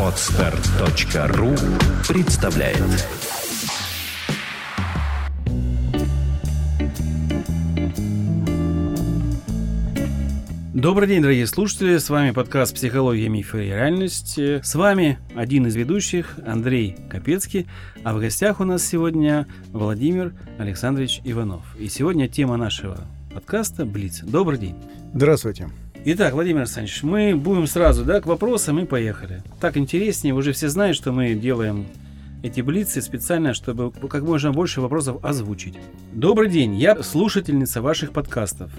Отстар.ру представляет Добрый день, дорогие слушатели. С вами подкаст «Психология, мифы и реальность». С вами один из ведущих, Андрей Капецкий. А в гостях у нас сегодня Владимир Александрович Иванов. И сегодня тема нашего подкаста «Блиц». Добрый день. Здравствуйте. Итак, Владимир Александрович, мы будем сразу да, к вопросам и поехали. Так интереснее, уже все знают, что мы делаем эти блицы специально, чтобы как можно больше вопросов озвучить. Добрый день, я слушательница ваших подкастов.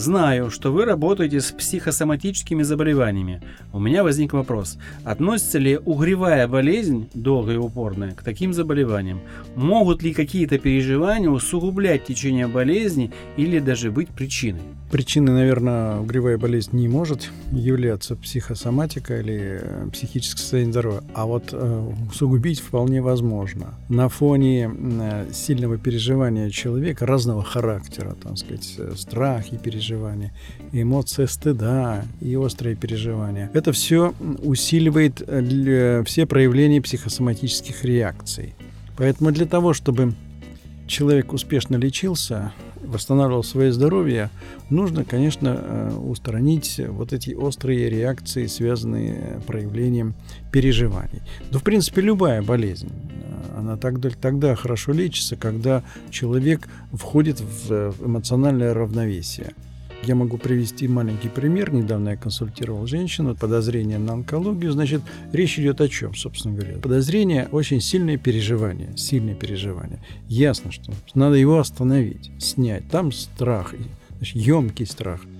Знаю, что вы работаете с психосоматическими заболеваниями. У меня возник вопрос. Относится ли угревая болезнь, долгая и упорная, к таким заболеваниям? Могут ли какие-то переживания усугублять течение болезни или даже быть причиной? Причиной, наверное, угревая болезнь не может являться психосоматика или э, психическое состояние здоровья, а вот э, усугубить вполне возможно. На фоне э, сильного переживания человека разного характера, там сказать, страх и переживания, переживания, эмоция стыда и острые переживания. Это все усиливает э, все проявления психосоматических реакций. Поэтому для того, чтобы человек успешно лечился, восстанавливал свое здоровье, нужно, конечно, э, устранить вот эти острые реакции, связанные проявлением переживаний. Да, в принципе, любая болезнь, э, она тогда, тогда хорошо лечится, когда человек входит в эмоциональное равновесие. Я могу привести маленький пример. Недавно я консультировал женщину, подозрение на онкологию. Значит, речь идет о чем, собственно говоря? Подозрение – очень сильное переживание, сильное переживание. Ясно, что надо его остановить, снять. Там страх, значит, емкий страх –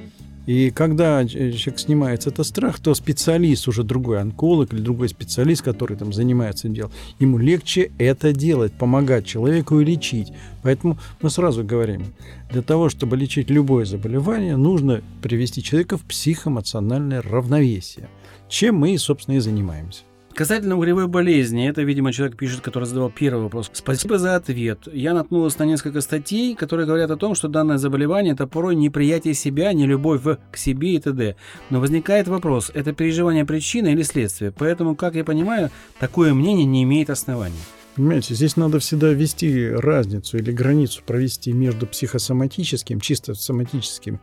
и когда человек снимается этот страх, то специалист, уже другой онколог или другой специалист, который там занимается делом, ему легче это делать, помогать человеку и лечить. Поэтому мы сразу говорим, для того, чтобы лечить любое заболевание, нужно привести человека в психоэмоциональное равновесие, чем мы, собственно, и занимаемся. Касательно угревой болезни, это, видимо, человек пишет, который задавал первый вопрос. Спасибо за ответ. Я наткнулась на несколько статей, которые говорят о том, что данное заболевание – это порой неприятие себя, не любовь к себе и т.д. Но возникает вопрос, это переживание причины или следствие? Поэтому, как я понимаю, такое мнение не имеет оснований. Понимаете, здесь надо всегда ввести разницу или границу провести между психосоматическим, чисто соматическим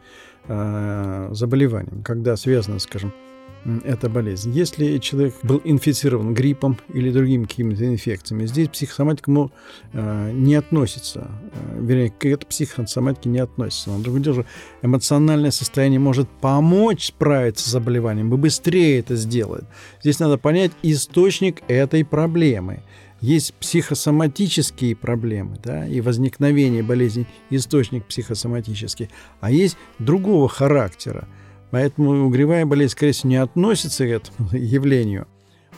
э, заболеванием, когда связано, скажем, эта болезнь. Если человек был инфицирован гриппом или другими какими-то инфекциями, здесь психосоматика ему э, не относится, э, вернее, к этой психосоматике не относится. Но другое дело, эмоциональное состояние может помочь справиться с заболеванием и быстрее это сделать. Здесь надо понять источник этой проблемы есть психосоматические проблемы да, и возникновение болезней, источник психосоматический, а есть другого характера. Поэтому угревая болезнь, скорее всего, не относится к этому явлению.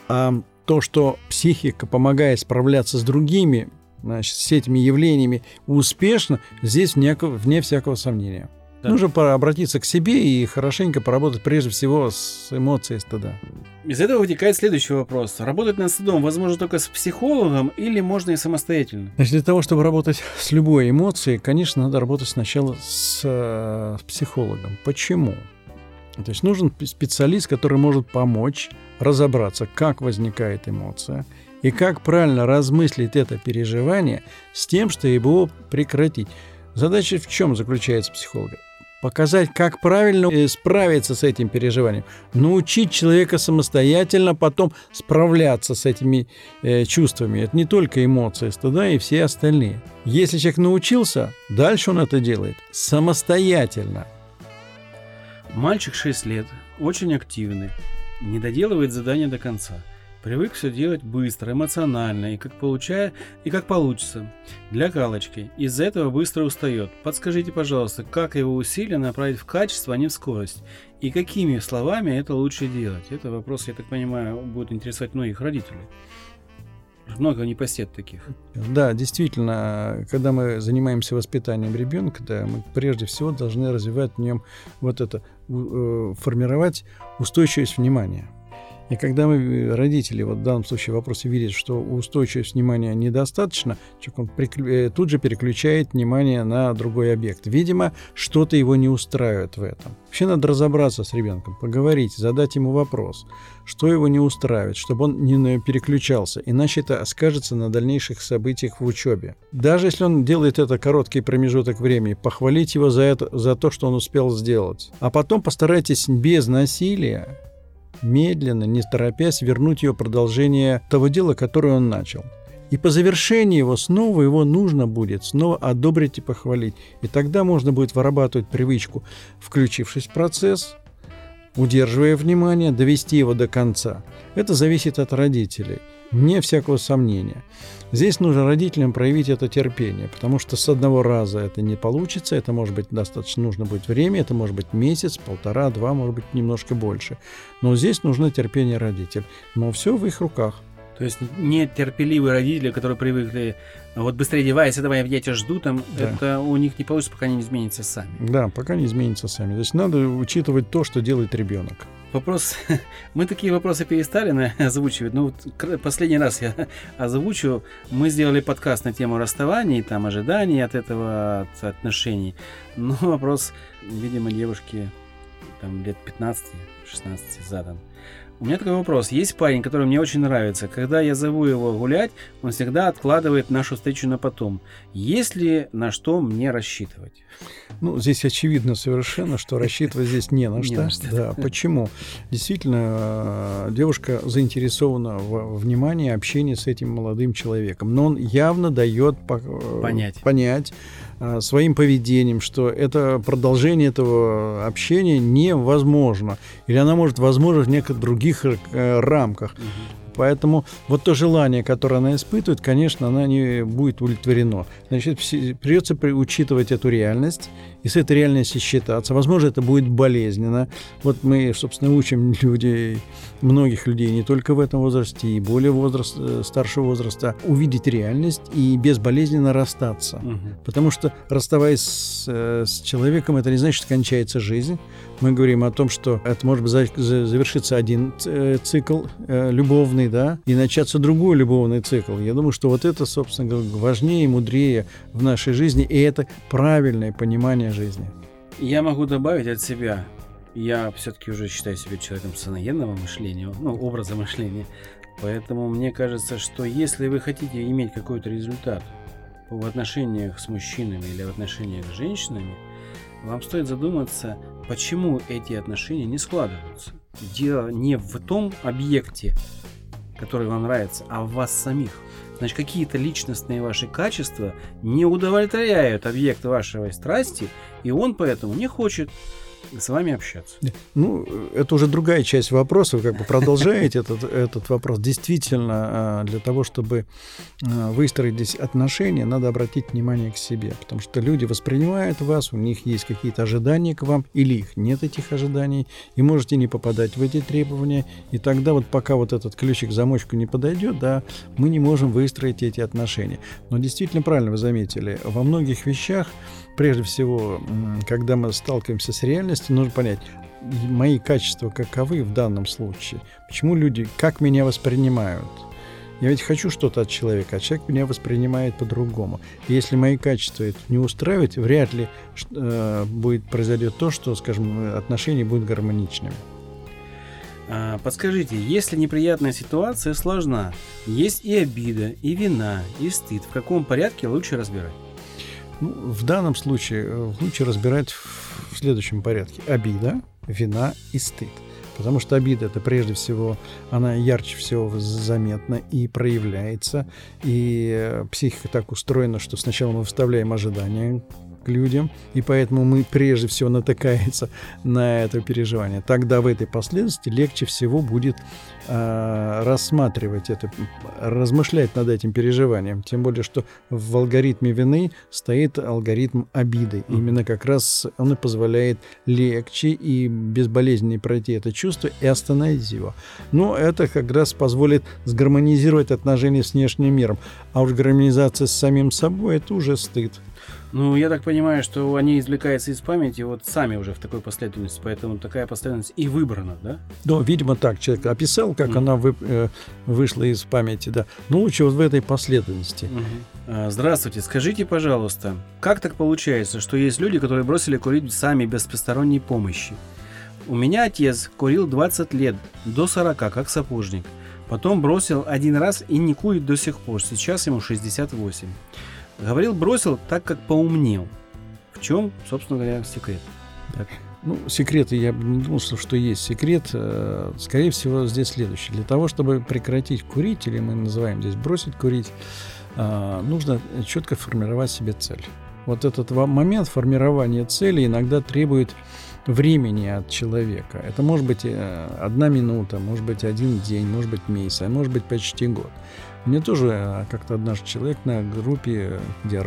А то, что психика помогает справляться с другими, значит, с этими явлениями успешно, здесь вне, вне всякого сомнения. Да. Нужно обратиться к себе и хорошенько поработать прежде всего с эмоцией стыда. Из этого вытекает следующий вопрос. Работать над стыдом возможно только с психологом или можно и самостоятельно? Значит, для того, чтобы работать с любой эмоцией, конечно, надо работать сначала с, э, с психологом. Почему? То есть нужен специалист, который может помочь разобраться, как возникает эмоция и как правильно размыслить это переживание с тем, что его прекратить. Задача в чем заключается психолога? Показать, как правильно э, справиться с этим переживанием, научить человека самостоятельно потом справляться с этими э, чувствами. Это не только эмоции стыда и все остальные. Если человек научился, дальше он это делает самостоятельно. Мальчик 6 лет, очень активный, не доделывает задание до конца. Привык все делать быстро, эмоционально и как получая, и как получится. Для галочки. Из-за этого быстро устает. Подскажите, пожалуйста, как его усилия направить в качество, а не в скорость? И какими словами это лучше делать? Это вопрос, я так понимаю, будет интересовать многих родителей много непосед таких. Да, действительно, когда мы занимаемся воспитанием ребенка, да, мы прежде всего должны развивать в нем вот это, э, формировать устойчивость внимания. И когда мы, э, родители, вот в данном случае в вопросе видят, что устойчивость внимания недостаточно, человек он приклю... Э, тут же переключает внимание на другой объект. Видимо, что-то его не устраивает в этом. Вообще надо разобраться с ребенком, поговорить, задать ему вопрос, что его не устраивает, чтобы он не переключался, иначе это скажется на дальнейших событиях в учебе. Даже если он делает это короткий промежуток времени, похвалить его за это, за то, что он успел сделать. А потом постарайтесь без насилия медленно, не торопясь, вернуть ее продолжение того дела, которое он начал. И по завершении его снова его нужно будет снова одобрить и похвалить. И тогда можно будет вырабатывать привычку, включившись в процесс, удерживая внимание, довести его до конца. Это зависит от родителей, вне всякого сомнения. Здесь нужно родителям проявить это терпение, потому что с одного раза это не получится, это может быть достаточно, нужно будет время, это может быть месяц, полтора, два, может быть немножко больше. Но здесь нужно терпение родителей. Но все в их руках. То есть нет терпеливые родители, которые привыкли, вот быстрее одевайся, давай, я тебя жду, там, да. это у них не получится, пока не изменится сами. Да, пока не изменится сами. То есть надо учитывать то, что делает ребенок. Вопрос, мы такие вопросы перестали на, озвучивать, ну вот последний раз я озвучу, мы сделали подкаст на тему расставаний, там ожиданий от этого, от отношений, но вопрос, видимо, девушки там лет 15-16 задан. У меня такой вопрос. Есть парень, который мне очень нравится. Когда я зову его гулять, он всегда откладывает нашу встречу на потом. Есть ли на что мне рассчитывать? Ну, здесь очевидно совершенно, что рассчитывать здесь не на что. Да, почему? Действительно, э, девушка заинтересована в внимании, общении с этим молодым человеком. Но он явно дает э, понять, своим поведением, что это продолжение этого общения невозможно. Или она может возможно в некоторых других э, рамках. Поэтому вот то желание, которое она испытывает, конечно, она не будет удовлетворено. Значит, придется учитывать эту реальность и с этой реальностью считаться. Возможно, это будет болезненно. Вот мы, собственно, учим людей, многих людей, не только в этом возрасте, и более возраст, э, старшего возраста, увидеть реальность и безболезненно расстаться. Угу. Потому что, расставаясь с, э, с человеком, это не значит, что кончается жизнь. Мы говорим о том, что это может завершиться один э, цикл любовный, да, и начаться другой любовный цикл. Я думаю, что вот это, собственно важнее и мудрее в нашей жизни, и это правильное понимание жизни. Я могу добавить от себя. Я все-таки уже считаю себя человеком саноенного мышления, ну, образа мышления. Поэтому мне кажется, что если вы хотите иметь какой-то результат в отношениях с мужчинами или в отношениях с женщинами, вам стоит задуматься, почему эти отношения не складываются. Дело не в том объекте, который вам нравится, а в вас самих. Значит, какие-то личностные ваши качества не удовлетворяют объект вашей страсти, и он поэтому не хочет с вами общаться. Ну, это уже другая часть вопроса. Вы как бы продолжаете этот, этот вопрос. Действительно, а, для того, чтобы а, выстроить здесь отношения, надо обратить внимание к себе. Потому что люди воспринимают вас, у них есть какие-то ожидания к вам, или их нет этих ожиданий, и можете не попадать в эти требования. И тогда вот пока вот этот ключик замочку не подойдет, да, мы не можем выстроить эти отношения. Но действительно правильно вы заметили, во многих вещах прежде всего, когда мы сталкиваемся с реальностью, нужно понять, мои качества каковы в данном случае, почему люди, как меня воспринимают. Я ведь хочу что-то от человека, а человек меня воспринимает по-другому. И если мои качества это не устраивают, вряд ли э, будет произойдет то, что, скажем, отношения будут гармоничными. А, подскажите, если неприятная ситуация сложна, есть и обида, и вина, и стыд, в каком порядке лучше разбирать? Ну, в данном случае э, лучше разбирать в следующем порядке. Обида, вина и стыд. Потому что обида это прежде всего, она ярче всего заметна и проявляется. И э, психика так устроена, что сначала мы вставляем ожидания к людям, и поэтому мы прежде всего натыкается на это переживание. Тогда в этой последовательности легче всего будет э, рассматривать это, размышлять над этим переживанием. Тем более, что в алгоритме вины стоит алгоритм обиды. Именно как раз он и позволяет легче и безболезненнее пройти это чувство и остановить его. Но это как раз позволит сгармонизировать отношения с внешним миром. А уж гармонизация с самим собой – это уже стыд. Ну, я так понимаю, что они извлекаются из памяти вот сами уже в такой последовательности, поэтому такая последовательность и выбрана, да? Ну, видимо, так человек описал, как mm. она вы, э, вышла из памяти, да. Ну, лучше вот в этой последовательности. Mm-hmm. Здравствуйте, скажите, пожалуйста, как так получается, что есть люди, которые бросили курить сами без посторонней помощи? У меня отец курил 20 лет, до 40, как сапожник. Потом бросил один раз и не курит до сих пор. Сейчас ему 68. Говорил, бросил, так как поумнел. В чем, собственно говоря, секрет? Так. Ну, секреты, я бы не думал, что есть секрет. Э, скорее всего, здесь следующее. Для того, чтобы прекратить курить, или мы называем здесь бросить курить, э, нужно четко формировать себе цель. Вот этот момент формирования цели иногда требует времени от человека. Это может быть э, одна минута, может быть один день, может быть месяц, а может быть почти год. Мне тоже э, как-то однажды человек на группе, где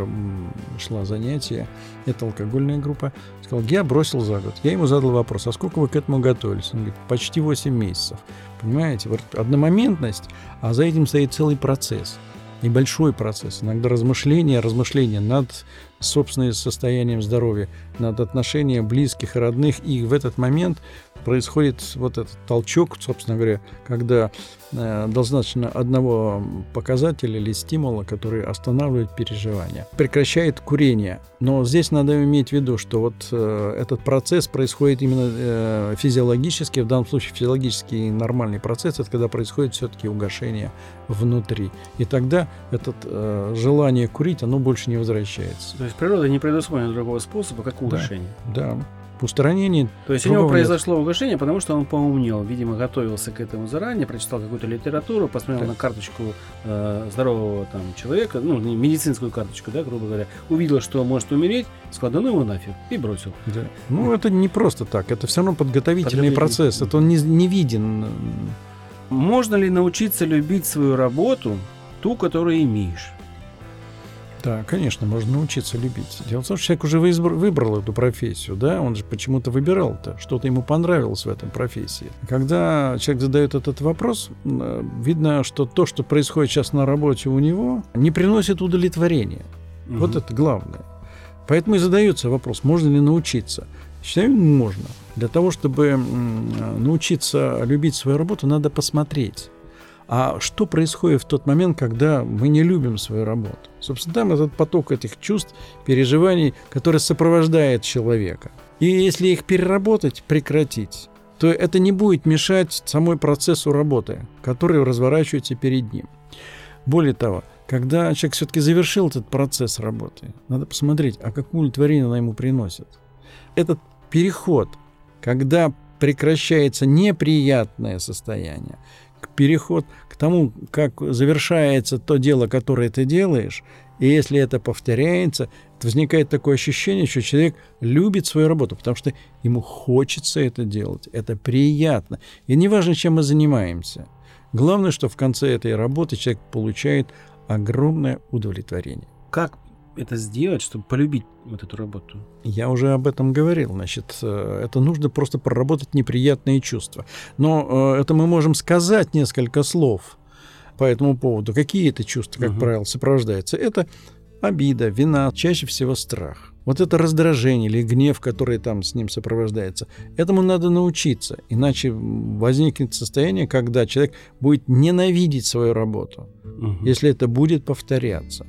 шла занятие, это алкогольная группа, сказал, я бросил за год. Я ему задал вопрос, а сколько вы к этому готовились? Он говорит, почти 8 месяцев. Понимаете, вот одномоментность, а за этим стоит целый процесс небольшой процесс, иногда размышления, размышления над собственным состоянием здоровья, над отношением близких и родных. И в этот момент происходит вот этот толчок, собственно говоря, когда э, достаточно одного показателя или стимула, который останавливает переживания. Прекращает курение. Но здесь надо иметь в виду, что вот э, этот процесс происходит именно э, физиологически, в данном случае физиологический нормальный процесс, это когда происходит все-таки угошение внутри. И тогда это э, желание курить, оно больше не возвращается. Есть природа не предусмотрена другого способа, как угошение. Да. да устранении. То есть у него произошло нет. угошение, потому что он поумнел, видимо, готовился к этому заранее, прочитал какую-то литературу, посмотрел так. на карточку э, здорового там человека, ну, медицинскую карточку, да, грубо говоря, увидел, что может умереть, сказал, да ну его нафиг, и бросил. Да. Ну, это не просто так, это все равно подготовительный процесс, это он не, не виден. Можно ли научиться любить свою работу, ту, которую имеешь? Да, конечно, можно научиться любить. Дело в том, что человек уже выбрал эту профессию, да, он же почему-то выбирал-то, что-то ему понравилось в этом профессии. Когда человек задает этот вопрос, э, видно, что то, что происходит сейчас на работе у него, не приносит удовлетворения. Угу. Вот это главное. Поэтому и задается вопрос, можно ли научиться. Считаю, можно. Для того, чтобы научиться любить свою работу, надо посмотреть а что происходит в тот момент, когда мы не любим свою работу? Собственно, там этот поток этих чувств, переживаний, который сопровождает человека. И если их переработать, прекратить, то это не будет мешать самой процессу работы, который разворачивается перед ним. Более того, когда человек все-таки завершил этот процесс работы, надо посмотреть, а какое удовлетворение она ему приносит. Этот переход, когда прекращается неприятное состояние, переход к тому, как завершается то дело, которое ты делаешь, и если это повторяется, возникает такое ощущение, что человек любит свою работу, потому что ему хочется это делать, это приятно. И неважно, чем мы занимаемся. Главное, что в конце этой работы человек получает огромное удовлетворение. Как это сделать, чтобы полюбить вот эту работу? Я уже об этом говорил. Значит, э, это нужно просто проработать неприятные чувства. Но э, это мы можем сказать несколько слов по этому поводу. Какие это чувства, как угу. правило, сопровождаются? Это обида, вина, чаще всего страх. Вот это раздражение или гнев, который там с ним сопровождается, этому надо научиться, иначе возникнет состояние, когда человек будет ненавидеть свою работу, угу. если это будет повторяться.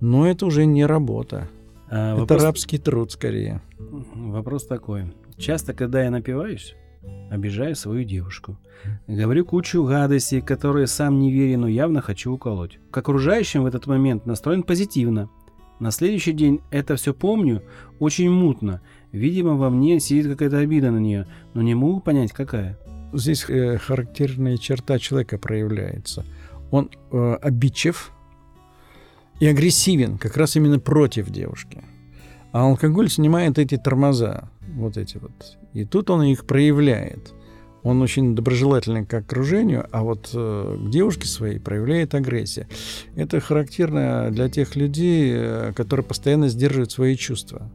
Но это уже не работа. А, это вопрос... рабский труд скорее. Вопрос такой. Часто, когда я напиваюсь, обижаю свою девушку. Говорю кучу гадостей, которые сам не верю, но явно хочу уколоть. К окружающим в этот момент настроен позитивно. На следующий день это все помню очень мутно. Видимо, во мне сидит какая-то обида на нее, но не могу понять, какая. Здесь э, характерная черта человека проявляется. Он э, обидчив, и агрессивен как раз именно против девушки. А алкоголь снимает эти тормоза, вот эти вот. И тут он их проявляет. Он очень доброжелательный к окружению, а вот э, к девушке своей проявляет агрессия. Это характерно для тех людей, э, которые постоянно сдерживают свои чувства.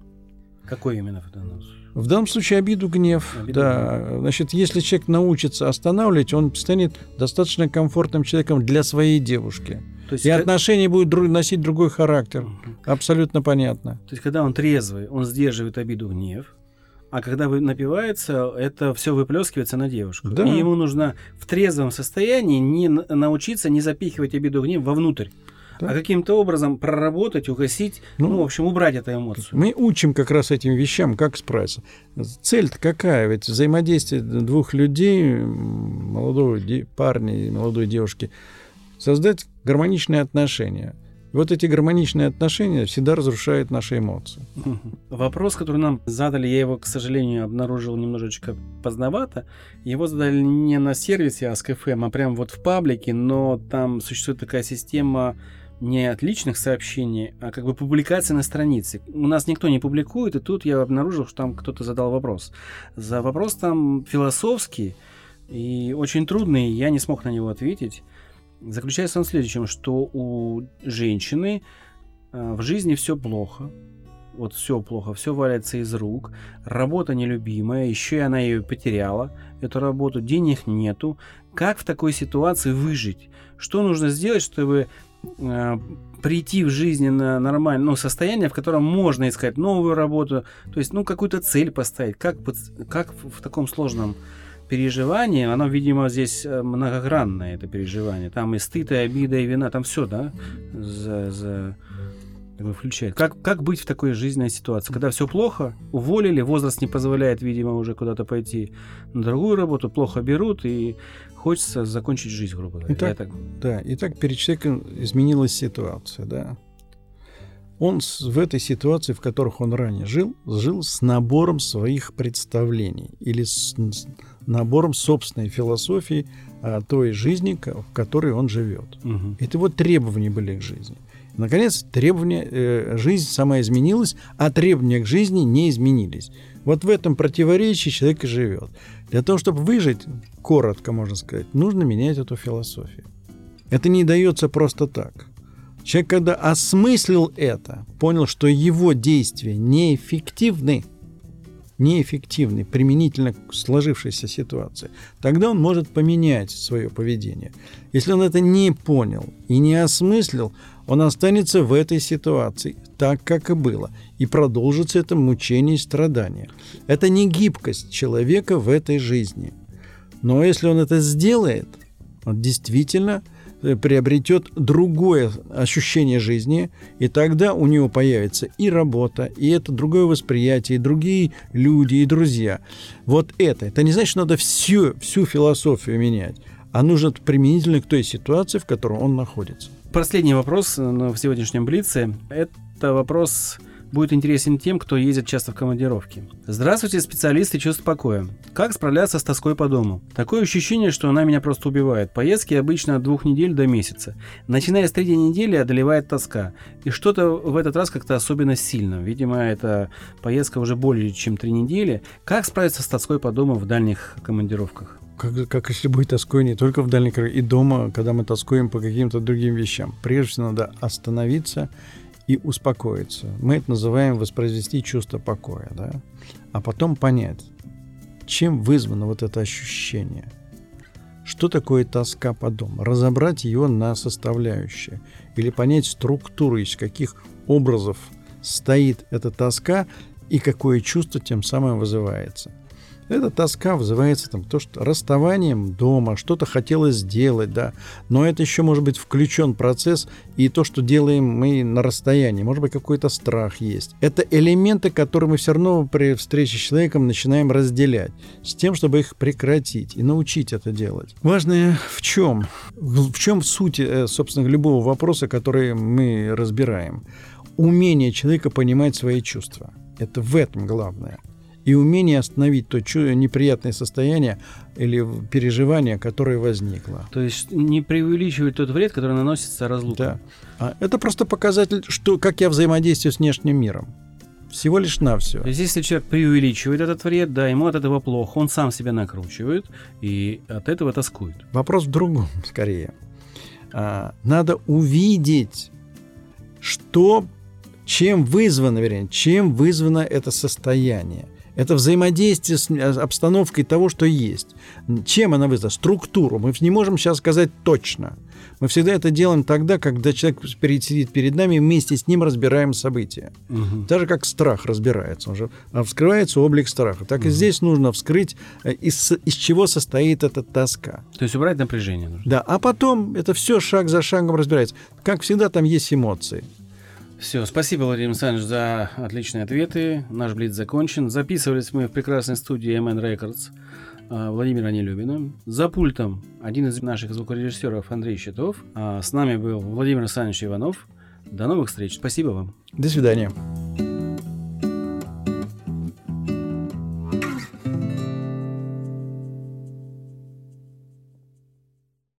Какой именно в данном случае? В данном случае обиду, гнев. Обиду, да. Гнев. Значит, если человек научится останавливать, он станет достаточно комфортным человеком для своей девушки. То есть, И как- отношения будут дру- носить другой характер. Мгм. Абсолютно понятно. То есть, когда он трезвый, он сдерживает обиду, гнев. А когда вы напивается, это все выплескивается на девушку. Да. И ему нужно в трезвом состоянии не научиться не запихивать обиду, гнев вовнутрь, Да. а каким-то образом проработать, угасить, ну, Ну, в общем, убрать эту эмоцию. Мы учим как раз этим вещам, как справиться. Цель-то какая? Ведь взаимодействие двух людей, молодого парня и молодой девушки, создать гармоничные отношения. Вот эти гармоничные отношения всегда разрушают наши эмоции. Вопрос, который нам задали, я его, к сожалению, обнаружил немножечко поздновато. Его задали не на сервисе Ask.fm, а прямо вот в паблике, но там существует такая система не от личных сообщений, а как бы публикации на странице. У нас никто не публикует, и тут я обнаружил, что там кто-то задал вопрос. За вопрос там философский и очень трудный, я не смог на него ответить. Заключается он в следующем, что у женщины э, в жизни все плохо, вот все плохо, все валяется из рук, работа нелюбимая, еще и она ее потеряла, эту работу, денег нету. Как в такой ситуации выжить? Что нужно сделать, чтобы э, прийти в жизненно нормальное ну, состояние, в котором можно искать новую работу, то есть, ну, какую-то цель поставить, как, как в таком сложном переживании, оно, видимо, здесь э, многогранное, это переживание, там и стыд, и обида, и вина, там все, да, за, за включает. Как, как быть в такой жизненной ситуации? Когда все плохо, уволили, возраст не позволяет, видимо, уже куда-то пойти на другую работу, плохо берут, и хочется закончить жизнь, грубо говоря. Итак, так- Да, и так перед человеком изменилась ситуация, да. Он в этой ситуации, в которых он ранее жил, жил с набором своих представлений или с набором собственной философии о той жизни, в которой он живет. Мгм. Это вот требования были к жизни. Наконец, требования, э, жизнь сама изменилась, а требования к жизни не изменились. Вот в этом противоречии человек и живет. Для того, чтобы выжить, коротко можно сказать, нужно менять эту философию. Это не дается просто так. Человек, когда осмыслил это, понял, что его действия неэффективны, неэффективны применительно к сложившейся ситуации, тогда он может поменять свое поведение. Если он это не понял и не осмыслил, он останется в этой ситуации так, как и было, и продолжится это мучение и страдание. Это не гибкость человека в этой жизни. Но если он это сделает, он действительно приобретет другое ощущение жизни, и тогда у него появится и работа, и это другое восприятие, и другие люди, и друзья. Вот это. Это не значит, что надо всю, всю философию менять, а нужно применительно к той ситуации, в которой он находится. Последний вопрос в сегодняшнем Блице. Это вопрос будет интересен тем, кто ездит часто в командировки. Здравствуйте, специалисты чувств покоя. Как справляться с тоской по дому? Такое ощущение, что она меня просто убивает. Поездки обычно от двух недель до месяца. Начиная с третьей недели одолевает тоска. И что-то в этот раз как-то особенно сильно. Видимо, эта поездка уже более чем три недели. Как справиться с тоской по дому в дальних командировках? Как, как если быть тоской не только в дальних и дома, когда мы тоскуем по каким-то другим вещам. Прежде всего надо остановиться и успокоиться. Мы это называем воспроизвести чувство покоя, да? А потом понять, чем вызвано вот это ощущение. Что такое тоска по дому? Разобрать ее на составляющие. Или понять структуру, из каких образов стоит эта тоска и какое чувство тем самым вызывается. Эта тоска вызывается там то, что расставанием дома, что-то хотелось сделать, да, но это еще может быть включен процесс и то, что делаем мы на расстоянии, может быть какой-то страх есть. Это элементы, которые мы все равно при встрече с человеком начинаем разделять, с тем, чтобы их прекратить и научить это делать. Важное в чем? В чем суть, э, собственно, любого вопроса, который мы разбираем? Умение человека понимать свои чувства. Это в этом главное и умение остановить то неприятное состояние или переживание, которое возникло. То есть не преувеличивать тот вред, который наносится разлукой. Да. А это просто показатель, что, как я взаимодействую с внешним миром. Всего лишь на все. То есть, если человек преувеличивает этот вред, да, ему от этого плохо, он сам себя накручивает и от этого тоскует. Вопрос в другом, скорее. А, надо увидеть, что, чем вызвано, вернее, чем вызвано это состояние. Это взаимодействие с э, обстановкой того, что есть. Чем она вызвана? Структуру. Мы не можем сейчас сказать точно. Мы всегда это делаем тогда, когда человек сидит перед нами, и вместе с ним разбираем события. Мгм. Так же, как страх разбирается. Он же а вскрывается облик страха. Так и здесь нужно вскрыть, э, из, из чего состоит эта тоска. То есть убрать напряжение нужно. Да, а потом это все шаг за шагом разбирается. Как всегда, там есть эмоции. Все, спасибо, Владимир Александрович, за отличные ответы. Наш блиц закончен. Записывались мы в прекрасной студии MN Records а, Владимира Нелюбина. За пультом один из наших звукорежиссеров Андрей Щитов. А с нами был Владимир Александрович Иванов. До новых встреч. Спасибо вам. До свидания.